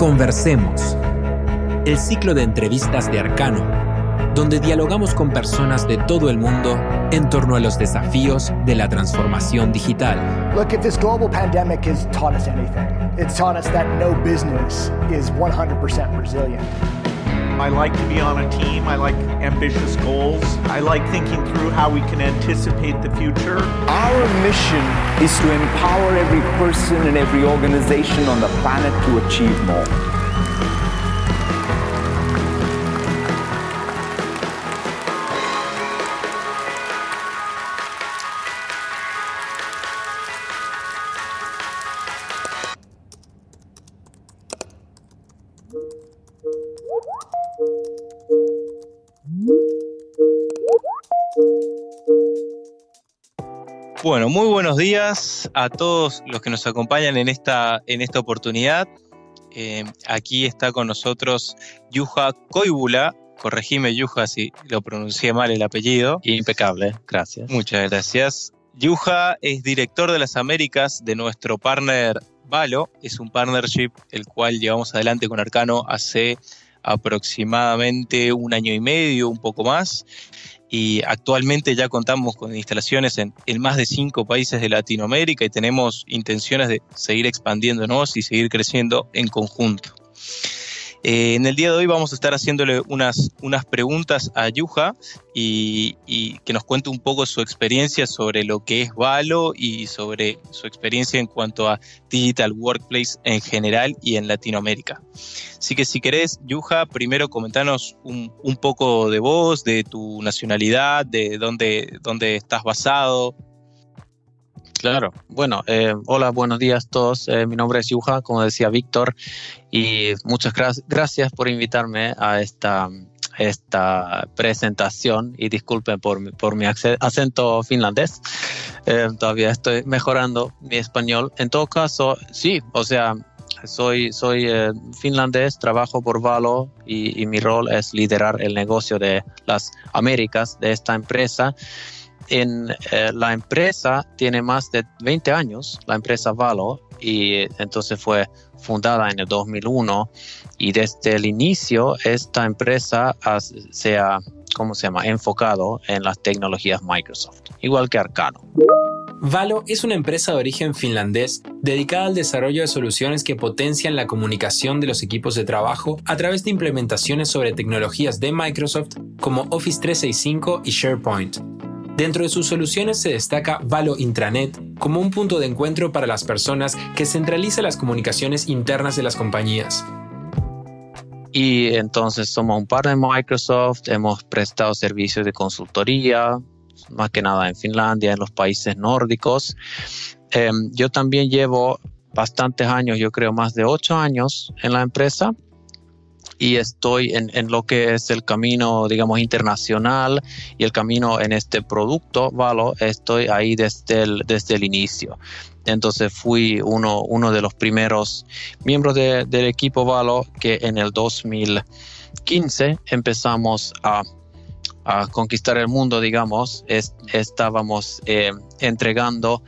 Conversemos. El ciclo de entrevistas de Arcano, donde dialogamos con personas de todo el mundo en torno a los desafíos de la transformación digital. Look, if this global pandemic has taught us anything, it's taught us that no business is 100% resilient. I like to be on a team. I like ambitious goals. I like thinking through how we can anticipate the future. Our mission is to empower every person and every organization on the planet to achieve more. Bueno, muy buenos días a todos los que nos acompañan en esta, en esta oportunidad. Eh, aquí está con nosotros Yuja Koibula. Corregime, Yuja, si lo pronuncié mal el apellido. Impecable, gracias. Muchas gracias. Yuja es director de las Américas de nuestro partner Valo. Es un partnership el cual llevamos adelante con Arcano hace aproximadamente un año y medio, un poco más y actualmente ya contamos con instalaciones en, más de cinco países de Latinoamérica y tenemos intenciones de seguir expandiéndonos y seguir creciendo en conjunto. Eh, en el día de hoy vamos a estar haciéndole unas, unas preguntas a Yuja y, que nos cuente un poco su experiencia sobre lo que es Valo y sobre su experiencia en cuanto a Digital Workplace en general y en Latinoamérica. Así que si querés, Yuja, primero comentanos un, poco de vos, de tu nacionalidad, de dónde, dónde estás basado, Claro, bueno, eh, hola, buenos días a todos. Eh, mi nombre es Yuja, como decía Víctor, y muchas gracias por invitarme a esta, esta presentación y disculpen por, mi acento finlandés. Eh, todavía estoy mejorando mi español. En todo caso, sí, o sea, soy, soy finlandés, trabajo por Valo y, y mi rol es liderar el negocio de las Américas de esta empresa eh, la empresa tiene más de 20 años, la empresa Valo, y entonces fue fundada en el 2001 y desde el inicio esta empresa se ha, ¿cómo se llama?, enfocado en las tecnologías Microsoft, igual que Arcano. Valo es una empresa de origen finlandés dedicada al desarrollo de soluciones que potencian la comunicación de los equipos de trabajo a través de implementaciones sobre tecnologías de Microsoft como Office 365 y SharePoint. Dentro de sus soluciones se destaca Valo Intranet como un punto de encuentro para las personas que centraliza las comunicaciones internas de las compañías. Y entonces somos un par de Microsoft, hemos prestado servicios de consultoría, más que nada en Finlandia, en los países nórdicos. Em, yo también llevo bastantes años, yo creo más de ocho años en la empresa y estoy en, en, lo que es el camino, digamos, internacional y el camino en este producto, Valo, estoy ahí desde el, desde el inicio. Entonces fui uno, uno de los primeros miembros del equipo Valo que en el 2015 empezamos a, a conquistar el mundo, digamos. estábamos eh, entregando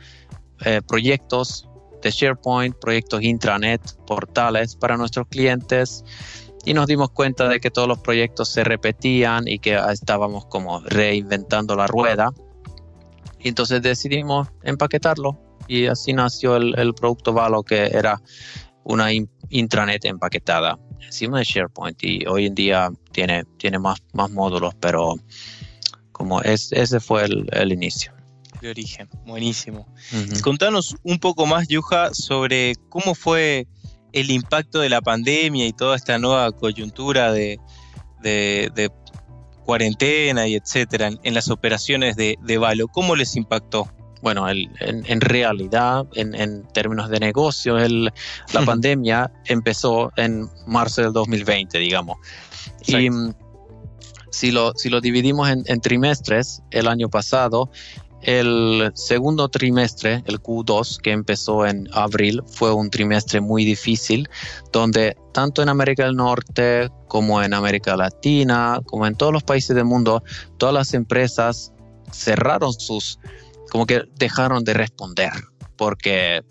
eh, proyectos de SharePoint, proyectos intranet, portales para nuestros clientes y nos dimos cuenta de que todos los proyectos se repetían y que estábamos como reinventando la rueda. Y entonces decidimos empaquetarlo y así nació el, producto Valo que era una intranet empaquetada encima de SharePoint y hoy en día tiene, tiene más, más módulos, pero como es, ese fue el, inicio. De origen, buenísimo. Contanos un poco más, Yuja, sobre cómo fue el impacto de la pandemia y toda esta nueva coyuntura de, cuarentena y etcétera en, las operaciones de, de, Valo, ¿cómo les impactó? Bueno, en, realidad, en, términos de negocio, la pandemia empezó en marzo del 2020, digamos. Y mm, si lo, si lo dividimos en, trimestres, el año pasado el segundo trimestre, el Q2, que empezó en abril, fue un trimestre muy difícil, donde tanto en América del Norte como en América Latina, como en todos los países del mundo, todas las empresas cerraron sus, como que dejaron de responder, porque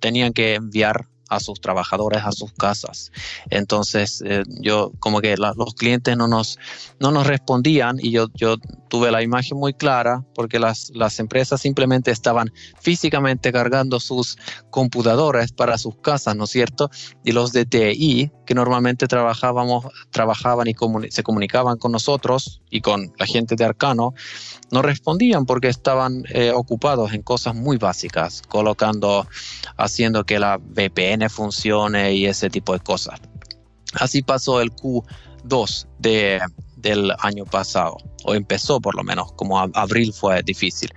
tenían que enviar a sus trabajadores a sus casas. Entonces, eh, yo como que los clientes no nos, no nos respondían y yo, yo tuve la imagen muy clara porque las, las empresas simplemente estaban físicamente cargando sus computadores para sus casas, ¿no es cierto? Y los de TI, que normalmente trabajábamos, trabajaban y se comunicaban con nosotros y con la gente de Arcano, no respondían porque estaban eh, ocupados en cosas muy básicas, colocando, haciendo que la VPN funcione y ese tipo de cosas. Así pasó el Q2 de, del año pasado, o empezó por lo menos, como abril fue difícil.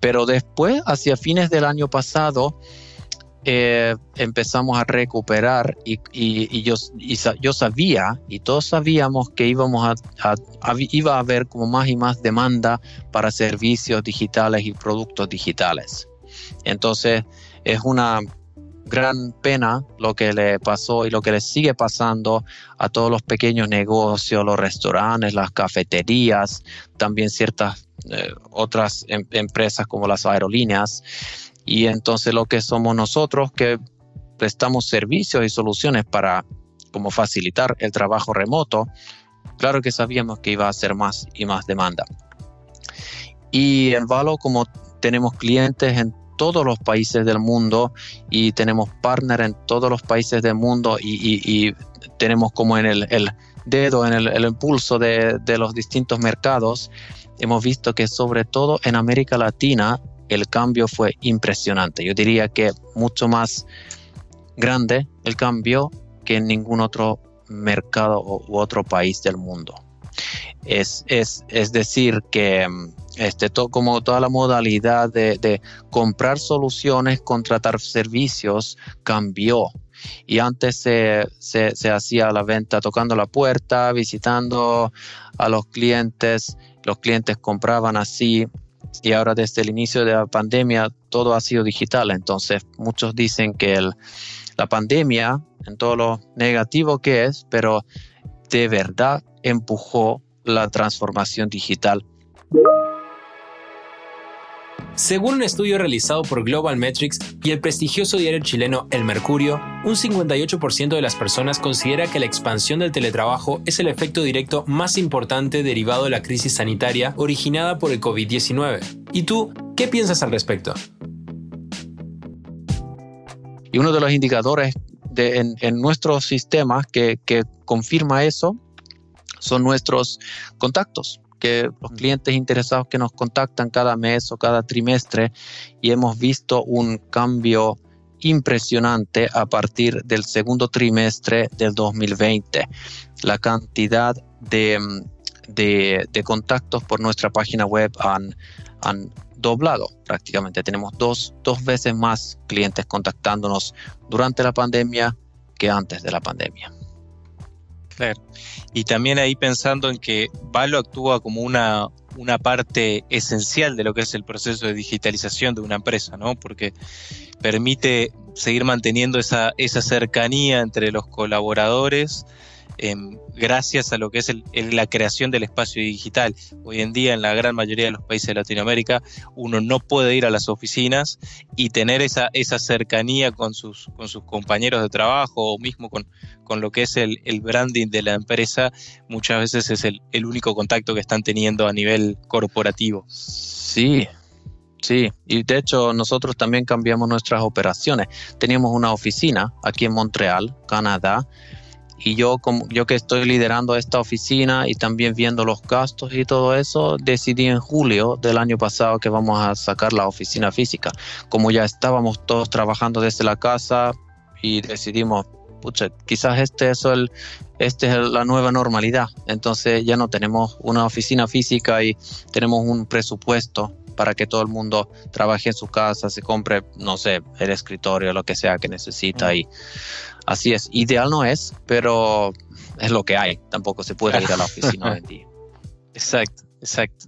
Pero después, hacia fines del año pasado, eh, empezamos a recuperar y, yo, yo, sabía y todos sabíamos que íbamos a, iba a haber como más y más demanda para servicios digitales y productos digitales. Entonces es una gran pena lo que le pasó y lo que le sigue pasando a todos los pequeños negocios, los restaurantes, las cafeterías, también ciertas eh, otras em, empresas como las aerolíneas y entonces lo que somos nosotros que prestamos servicios y soluciones para como facilitar el trabajo remoto, claro que sabíamos que iba a ser más y más demanda. Y en Valo, como tenemos clientes en todos los países del mundo y tenemos partner en todos los países del mundo y, tenemos como en el, dedo, en el, impulso de, de, los distintos mercados, hemos visto que sobre todo en América Latina el cambio fue impresionante. Yo diría que mucho más grande el cambio que en ningún otro mercado u otro país del mundo. Es, es, es decir, que este, como toda la modalidad de, comprar soluciones, contratar servicios, cambió. Y antes se, se hacía la venta tocando la puerta, visitando a los clientes, los clientes compraban así y ahora desde el inicio de la pandemia todo ha sido digital. Entonces muchos dicen que la pandemia, en todo lo negativo que es, pero de verdad empujó la transformación digital según un estudio realizado por Global Metrics y el prestigioso diario chileno El Mercurio, un 58% de las personas considera que la expansión del teletrabajo es el efecto directo más importante derivado de la crisis sanitaria originada por el COVID-19. ¿Y tú, qué piensas al respecto? Y uno de los indicadores en, nuestros sistemas que confirma eso son nuestros contactos los clientes interesados que nos contactan cada mes o cada trimestre y hemos visto un cambio impresionante a partir del segundo trimestre del 2020. La cantidad de, de, contactos por nuestra página web han, han doblado prácticamente. Tenemos dos, dos veces más clientes contactándonos durante la pandemia que antes de la pandemia. Claro. Y también ahí pensando en que Valo actúa como una, una parte esencial de lo que es el proceso de digitalización de una empresa, ¿no? Porque permite seguir manteniendo esa, esa cercanía entre los colaboradores Em, gracias a lo que es la creación del espacio digital. Hoy en día en la gran mayoría de los países de Latinoamérica uno no puede ir a las oficinas y tener esa, esa cercanía con sus, con sus compañeros de trabajo o mismo con, lo que es el, branding de la empresa, muchas veces es el, el único contacto que están teniendo a nivel corporativo. Sí, Sí, y de hecho nosotros también cambiamos nuestras operaciones. Teníamos una oficina aquí en Montreal, Canadá, y yo, como, yo que estoy liderando esta oficina y también viendo los gastos y todo eso, decidí en julio del año pasado que vamos a sacar la oficina física. Como ya estábamos todos trabajando desde la casa y decidimos, pucha, quizás este es, el, este es la nueva normalidad. Entonces ya no tenemos una oficina física y tenemos un presupuesto para que todo el mundo trabaje en su casa, se compre, no sé, el escritorio, lo que sea que necesita y Así es, ideal no es, pero es lo que hay. Tampoco se puede ir a la oficina hoy en día. Exacto, exacto.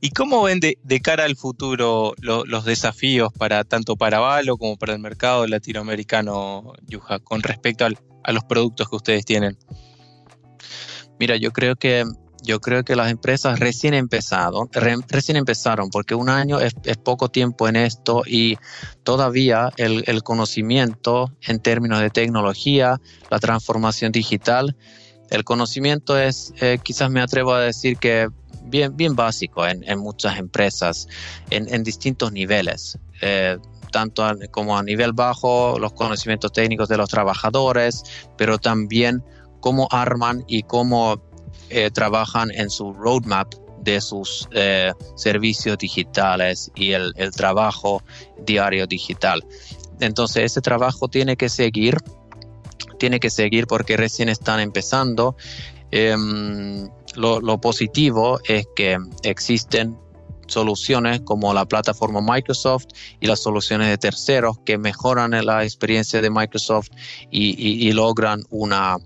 ¿Y cómo ven de, cara al futuro los desafíos para tanto para Valo como para el mercado latinoamericano, Yuja, con respecto a los productos que ustedes tienen? Mira, yo creo que yo creo que las empresas recién empezaron, recién empezaron, porque un año es, poco tiempo en esto y todavía el, conocimiento en términos de tecnología, la transformación digital, el conocimiento es, eh, quizás me atrevo a decir que bien, bien básico en, muchas empresas, en, distintos niveles. Eh, tanto como a nivel bajo, los conocimientos técnicos de los trabajadores, pero también cómo arman y cómo eh, trabajan en su roadmap de sus eh, servicios digitales y el, trabajo diario digital. Entonces ese trabajo tiene que seguir, tiene que seguir porque recién están empezando. Em, lo, positivo es que existen soluciones como la plataforma Microsoft y las soluciones de terceros que mejoran la experiencia de Microsoft y logran una,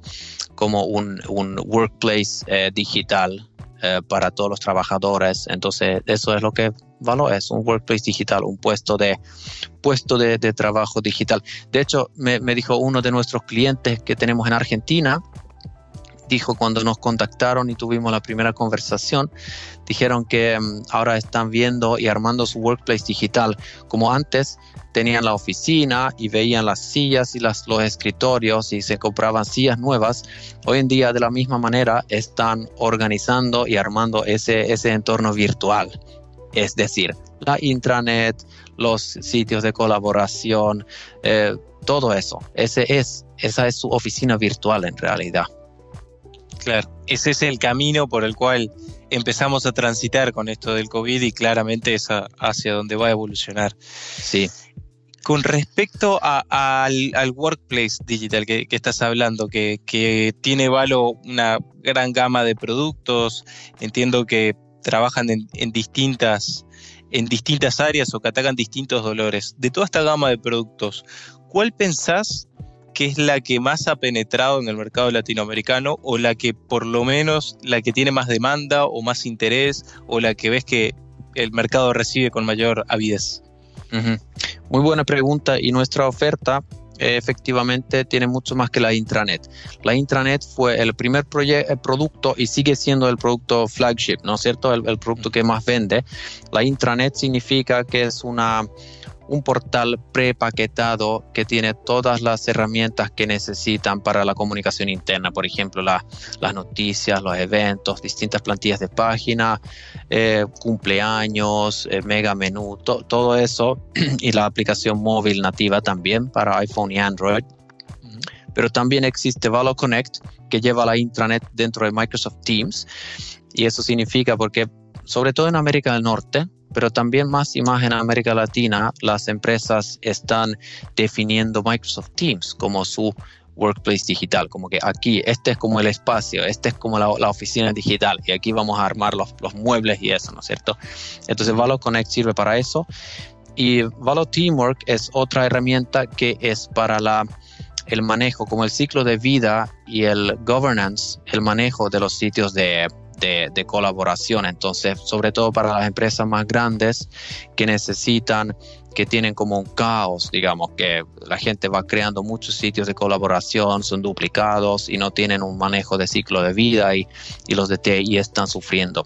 como un, workplace eh, digital eh, para todos los trabajadores. Entonces, eso es lo que Valo es, un workplace digital, un puesto de, puesto de, trabajo digital. De hecho, me, dijo uno de nuestros clientes que tenemos en Argentina, dijo cuando nos contactaron y tuvimos la primera conversación, dijeron que mm, ahora están viendo y armando su workplace digital. Como antes, tenían la oficina y veían las sillas y los escritorios y se compraban sillas nuevas, hoy en día de la misma manera están organizando y armando ese, ese entorno virtual. Es decir, la intranet, los sitios de colaboración, eh, todo eso. Ese es, esa es su oficina virtual en realidad. Claro, ese es el camino por el cual empezamos a transitar con esto del COVID y claramente es hacia donde va a evolucionar. Sí. Con respecto al, workplace digital que, estás hablando, que, tiene Valo una gran gama de productos, entiendo que trabajan en, distintas, en distintas áreas o que atacan distintos dolores. De toda esta gama de productos, ¿cuál pensás que es la que más ha penetrado en el mercado latinoamericano o la que por lo menos la que tiene más demanda o más interés o la que ves que el mercado recibe con mayor avidez? Muy buena pregunta y nuestra oferta eh, efectivamente tiene mucho más que la intranet. La intranet fue el primer producto y sigue siendo el producto flagship, ¿no es cierto? el producto que más vende. La intranet significa que es una un portal prepaquetado que tiene todas las herramientas que necesitan para la comunicación interna, por ejemplo, las noticias, los eventos, distintas plantillas de página, eh, cumpleaños, eh, mega menú, todo eso y la aplicación móvil nativa también para iPhone y Android. Pero también existe Valo Connect que lleva la intranet dentro de Microsoft Teams y eso significa porque sobre todo en América del Norte, pero también más y más en América Latina, las empresas están definiendo Microsoft Teams como su workplace digital, como que aquí este es como el espacio, este es como la, oficina digital y aquí vamos a armar los, muebles y eso, ¿no es cierto? Entonces Valo Connect sirve para eso y Valo Teamwork es otra herramienta que es para la el manejo, como el ciclo de vida y el governance, el manejo de los sitios de, de, colaboración. Entonces, sobre todo para las empresas más grandes que necesitan, que tienen como un caos, digamos, que la gente va creando muchos sitios de colaboración, son duplicados y no tienen un manejo de ciclo de vida y, y los de TI están sufriendo.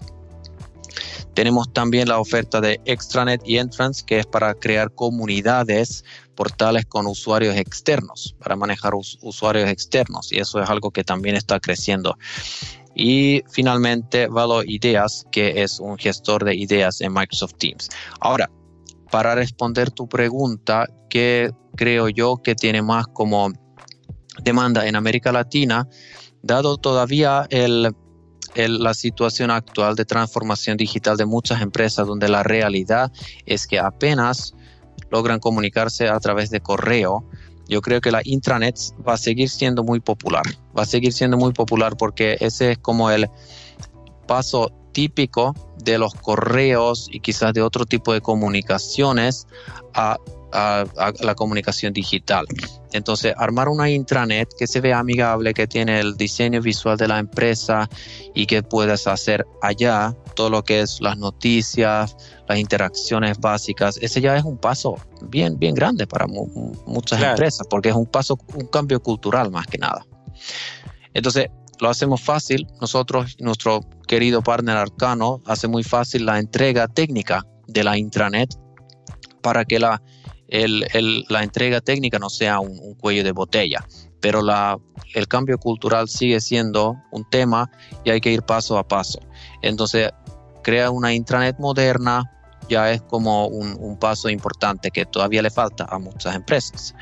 Tenemos también la oferta de Extranet y Entrance, que es para crear comunidades, portales con usuarios externos, para manejar usuarios externos, y eso es algo que también está creciendo. Y finalmente, Valo Ideas, que es un gestor de ideas en Microsoft Teams. Ahora, para responder tu pregunta, ¿qué creo yo que tiene más como demanda en América Latina? Dado todavía la situación actual de transformación digital de muchas empresas, donde la realidad es que apenas logran comunicarse a través de correo, yo creo que la intranet va a seguir siendo muy popular. Va a seguir siendo muy popular porque ese es como el paso típico de los correos y quizás de otro tipo de comunicaciones a a, la comunicación digital. Entonces, armar una intranet que se vea amigable, que tiene el diseño visual de la empresa y que puedas hacer allá todo lo que es las noticias, las interacciones básicas, ese ya es un paso bien, bien grande para muchas empresas, porque es un paso, un cambio cultural más que nada. Entonces, lo hacemos fácil. Nosotros, nuestro querido partner Arcano, hace muy fácil la entrega técnica de la intranet para que la, la entrega técnica no sea un, cuello de botella. Pero el cambio cultural sigue siendo un tema y hay que ir paso a paso. Entonces, crea una intranet moderna, ya es como un, un paso importante que todavía le falta a muchas empresas.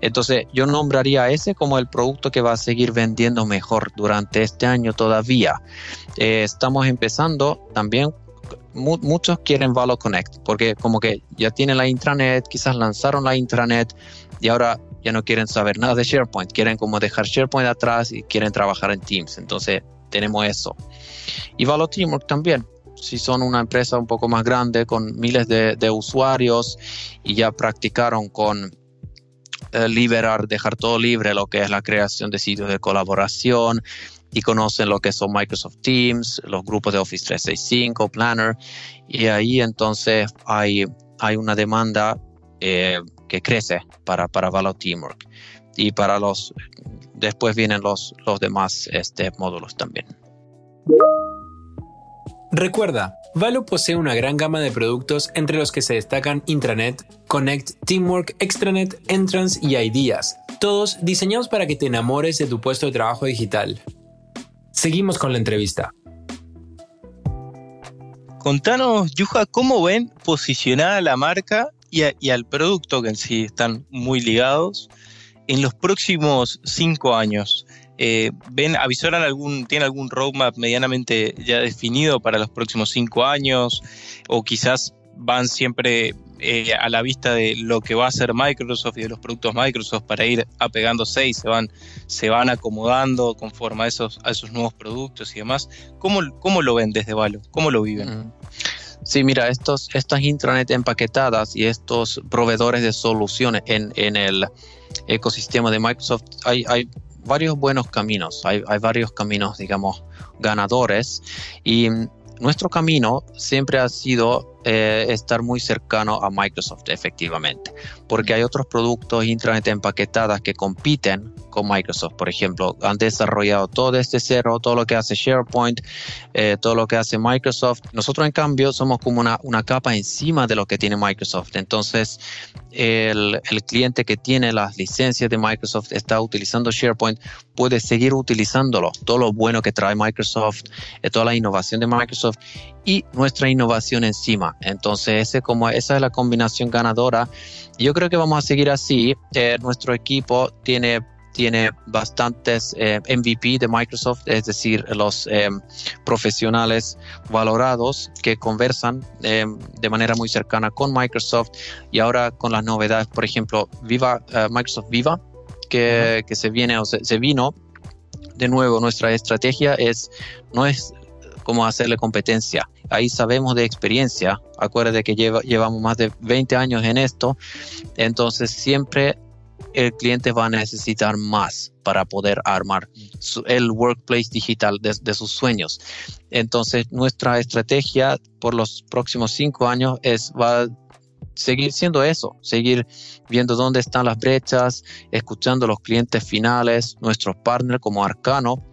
Entonces yo nombraría ese como el producto que va a seguir vendiendo mejor durante este año todavía. Eh, estamos empezando también muchos quieren Valo Connect porque como que ya tienen la intranet, quizás lanzaron la intranet y ahora ya no quieren saber nada de SharePoint, quieren como dejar SharePoint atrás y quieren trabajar en Teams. Entonces tenemos eso. Y Valo Teamwork también. Si son una empresa un poco más grande con miles de usuarios y ya practicaron con eh, liberar, dejar todo libre lo que es la creación de sitios de colaboración y conocen lo que son Microsoft Teams, los grupos de Office 365, Planner, y ahí entonces hay, hay una demanda eh, que crece para, para Valo Teamwork. Y para los, después vienen los, los demás este, módulos también. Recuerda, Valo posee una gran gama de productos entre los que se destacan Intranet, Connect, Teamwork, Extranet, Entrance y Ideas, todos diseñados para que te enamores de tu puesto de trabajo digital. Seguimos con la entrevista. Contanos, Yuja, ¿cómo ven posicionada la marca y, y, al producto que en sí están muy ligados en los próximos cinco años? Eh, ven, avisoran algún, tiene algún roadmap medianamente ya definido para los próximos cinco años, o quizás van siempre eh, a la vista de lo que va a hacer Microsoft y de los productos Microsoft para ir apegándose y se van, se van acomodando conforme a esos, a nuevos productos y demás. ¿Cómo, cómo lo ven desde Valo? ¿Cómo lo viven? Mm. Sí, mira, estos, estas intranet empaquetadas y estos proveedores de soluciones en, en el ecosistema de Microsoft, hay, hay varios buenos caminos, hay, hay varios caminos, digamos, ganadores y nuestro camino siempre ha sido eh, estar muy cercano a Microsoft, efectivamente, porque hay otros productos intranet empaquetadas que compiten con Microsoft, por ejemplo, han desarrollado todo desde cero, todo lo que hace SharePoint, eh, todo lo que hace Microsoft. Nosotros, en cambio, somos como una, una capa encima de lo que tiene Microsoft. Entonces, el, el, cliente que tiene las licencias de Microsoft está utilizando SharePoint, puede seguir utilizándolo, todo lo bueno que trae Microsoft, eh, toda la innovación de Microsoft y nuestra innovación encima. Entonces, ese como, esa es la combinación ganadora. Yo creo que vamos a seguir así. Eh, nuestro equipo tiene tiene bastantes eh, MVP de Microsoft, es decir, los eh, profesionales valorados que conversan eh, de manera muy cercana con Microsoft y ahora con las novedades, por ejemplo, Viva, Microsoft Viva, que, que, se viene o se, vino. De nuevo, nuestra estrategia es no es como hacerle competencia. Ahí sabemos de experiencia. Acuérdate que lleva, llevamos más de 20 años en esto. Entonces siempre el cliente va a necesitar más para poder armar el workplace digital de, sus sueños. Entonces, nuestra estrategia por los próximos cinco años es va a seguir siendo eso, seguir viendo dónde están las brechas, escuchando los clientes finales, nuestros partners como Arcano.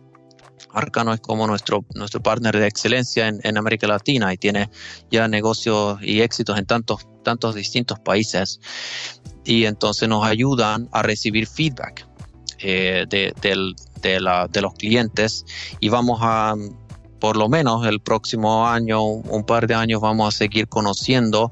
Arcano es como nuestro, nuestro partner de excelencia en, en América Latina y tiene ya negocios y éxitos en tantos, tantos distintos países y entonces nos ayudan a recibir feedback eh, de, los clientes y vamos a, por lo menos el próximo año, un par de años, vamos a seguir conociendo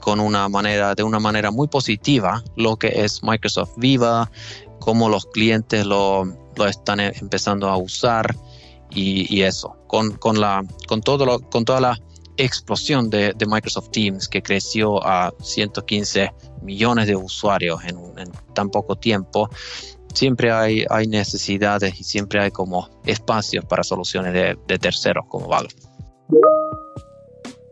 con una manera, de una manera muy positiva lo que es Microsoft Viva, cómo los clientes lo, están empezando a usar y, eso, con, con, la, con, todo lo, con toda la explosión de, Microsoft Teams que creció a 115 millones de usuarios en, tan poco tiempo, siempre hay, necesidades y siempre hay como espacios para soluciones de, de terceros como Valve.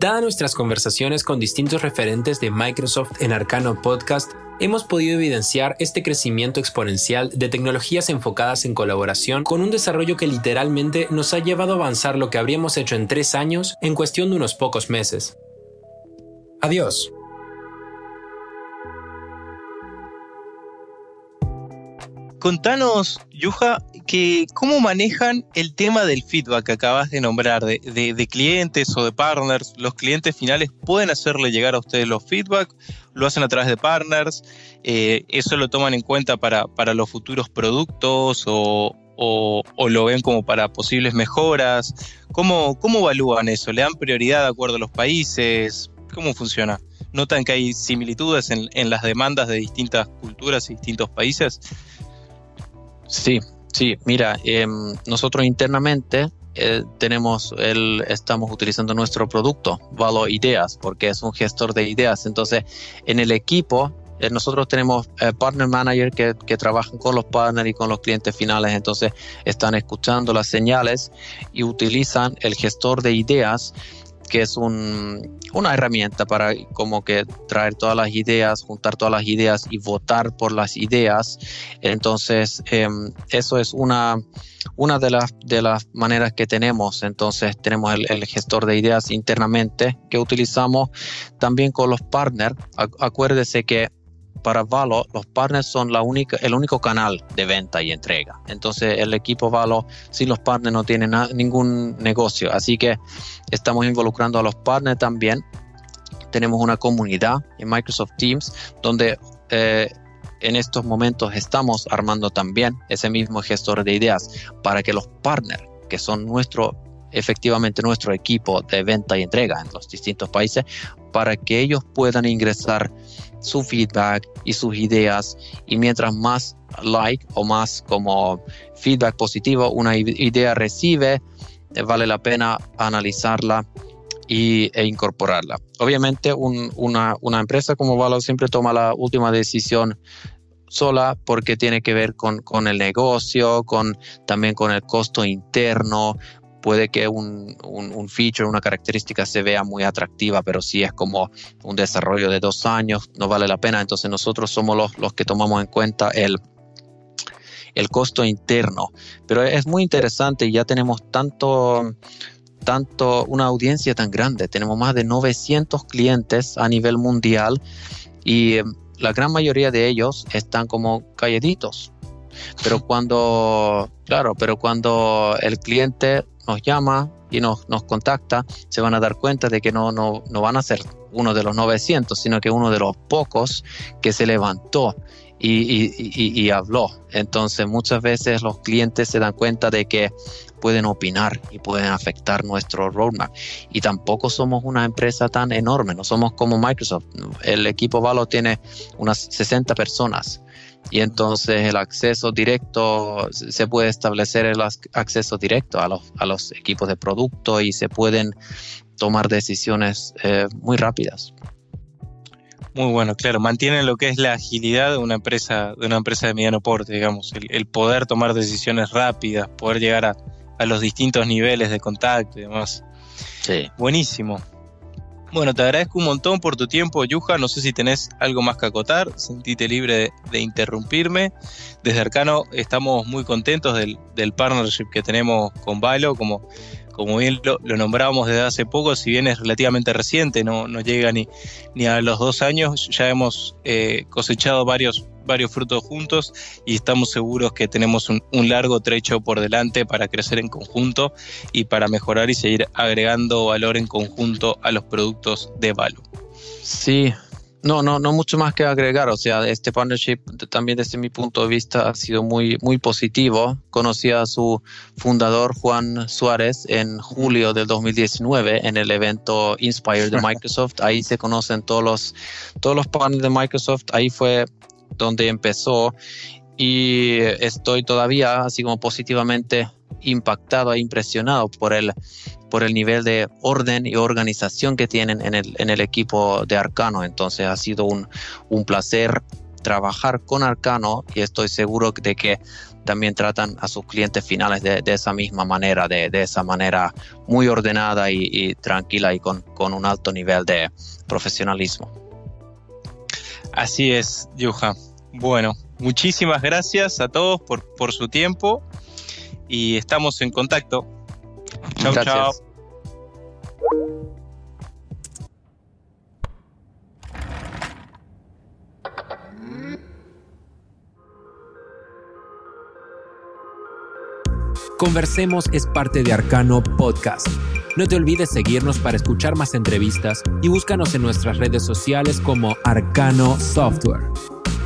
Dadas nuestras conversaciones con distintos referentes de Microsoft en Arcano Podcast, hemos podido evidenciar este crecimiento exponencial de tecnologías enfocadas en colaboración con un desarrollo que literalmente nos ha llevado a avanzar lo que habríamos hecho en tres años en cuestión de unos pocos meses. Adiós. Contanos, Yuja, que cómo manejan el tema del feedback que acabas de nombrar, de, clientes o de partners. ¿Los clientes finales pueden hacerle llegar a ustedes los feedback? ¿Lo hacen a través de partners? Eh, ¿Eso lo toman en cuenta para, los futuros productos o, lo ven como para posibles mejoras? ¿Cómo, ¿Cómo evalúan eso? ¿Le dan prioridad de acuerdo a los países? ¿Cómo funciona? ¿Notan que hay similitudes en las demandas de distintas culturas y distintos países? Sí, sí, mira, em, nosotros internamente eh, tenemos el, estamos utilizando nuestro producto, Valo Ideas, porque es un gestor de ideas. Entonces, en el equipo, eh, nosotros tenemos eh, partner manager que, que, trabajan con los partners y con los clientes finales, entonces están escuchando las señales y utilizan el gestor de ideas que es una herramienta para como que traer todas las ideas, juntar todas las ideas y votar por las ideas. Entonces, em, eso es una, una de, las, de las maneras que tenemos. Entonces, tenemos el, gestor de ideas internamente que utilizamos también con los partners. Acuérdese que para Valo, los partners son el único canal de venta y entrega. Entonces, el equipo Valo, sin los partners, no tiene ningún negocio. Así que estamos involucrando a los partners también. Tenemos una comunidad en Microsoft Teams donde eh, en estos momentos estamos armando también ese mismo gestor de ideas para que los partners, que son nuestro efectivamente nuestro equipo de venta y entrega en los distintos países, para que ellos puedan ingresar su feedback y sus ideas y mientras más like o más como feedback positivo una idea recibe, eh, vale la pena analizarla y, e incorporarla. Obviamente una, empresa como Valo siempre toma la última decisión sola porque tiene que ver con, con, el negocio, con, también con el costo interno, puede que un, un, feature, una característica se vea muy atractiva, pero si es como un desarrollo de dos años, no vale la pena. Entonces nosotros somos los, los que tomamos en cuenta el, el costo interno. Pero es muy interesante y ya tenemos tanto, tanto, una audiencia tan grande. Tenemos más de 900 clientes a nivel mundial y eh, la gran mayoría de ellos están como calleditos. Pero cuando, claro, pero cuando el cliente nos llama y nos, nos contacta, se van a dar cuenta de que no, no, no van a ser uno de los 900, sino que uno de los pocos que se levantó y, y, habló. Entonces muchas veces los clientes se dan cuenta de que pueden opinar y pueden afectar nuestro roadmap. Y tampoco somos una empresa tan enorme, no somos como Microsoft. El equipo Valo tiene unas 60 personas y entonces el acceso directo, se puede establecer el acceso directo a los, a los equipos de producto y se pueden tomar decisiones eh, muy rápidas. Muy bueno, claro, mantienen lo que es la agilidad de una empresa, de una empresa de mediano porte, digamos, el, poder tomar decisiones rápidas, poder llegar a, a, los distintos niveles de contacto y demás. Sí. Buenísimo. Bueno, te agradezco un montón por tu tiempo, Yuja. No sé si tenés algo más que acotar. Sentite libre de, interrumpirme. Desde Arcano estamos muy contentos del, partnership que tenemos con Valo. Como, como bien lo, lo, nombrábamos desde hace poco, si bien es relativamente reciente, no, no llega ni, ni a los dos años, ya hemos eh, cosechado varios varios frutos juntos y estamos seguros que tenemos un, largo trecho por delante para crecer en conjunto y para mejorar y seguir agregando valor en conjunto a los productos de Valo. Sí, no, no, no mucho más que agregar. O sea, este partnership también desde mi punto de vista ha sido muy, muy positivo. Conocí a su fundador Juan Suárez en julio del 2019 en el evento Inspire de Microsoft. Ahí se conocen todos los, todos los partners de Microsoft. Ahí fue donde empezó y estoy todavía así como positivamente impactado e impresionado por el, por el nivel de orden y organización que tienen en el, en el equipo de Arcano. Entonces ha sido un, un placer trabajar con Arcano y estoy seguro de que también tratan a sus clientes finales de, de esa misma manera, de, de, esa manera muy ordenada y, y tranquila y con, con un alto nivel de profesionalismo. Así es, Yuja. Bueno, muchísimas gracias a todos por, por su tiempo y estamos en contacto. Chao, chao. Conversemos es parte de Arcano Podcast. No te olvides seguirnos para escuchar más entrevistas y búscanos en nuestras redes sociales como Arcano Software.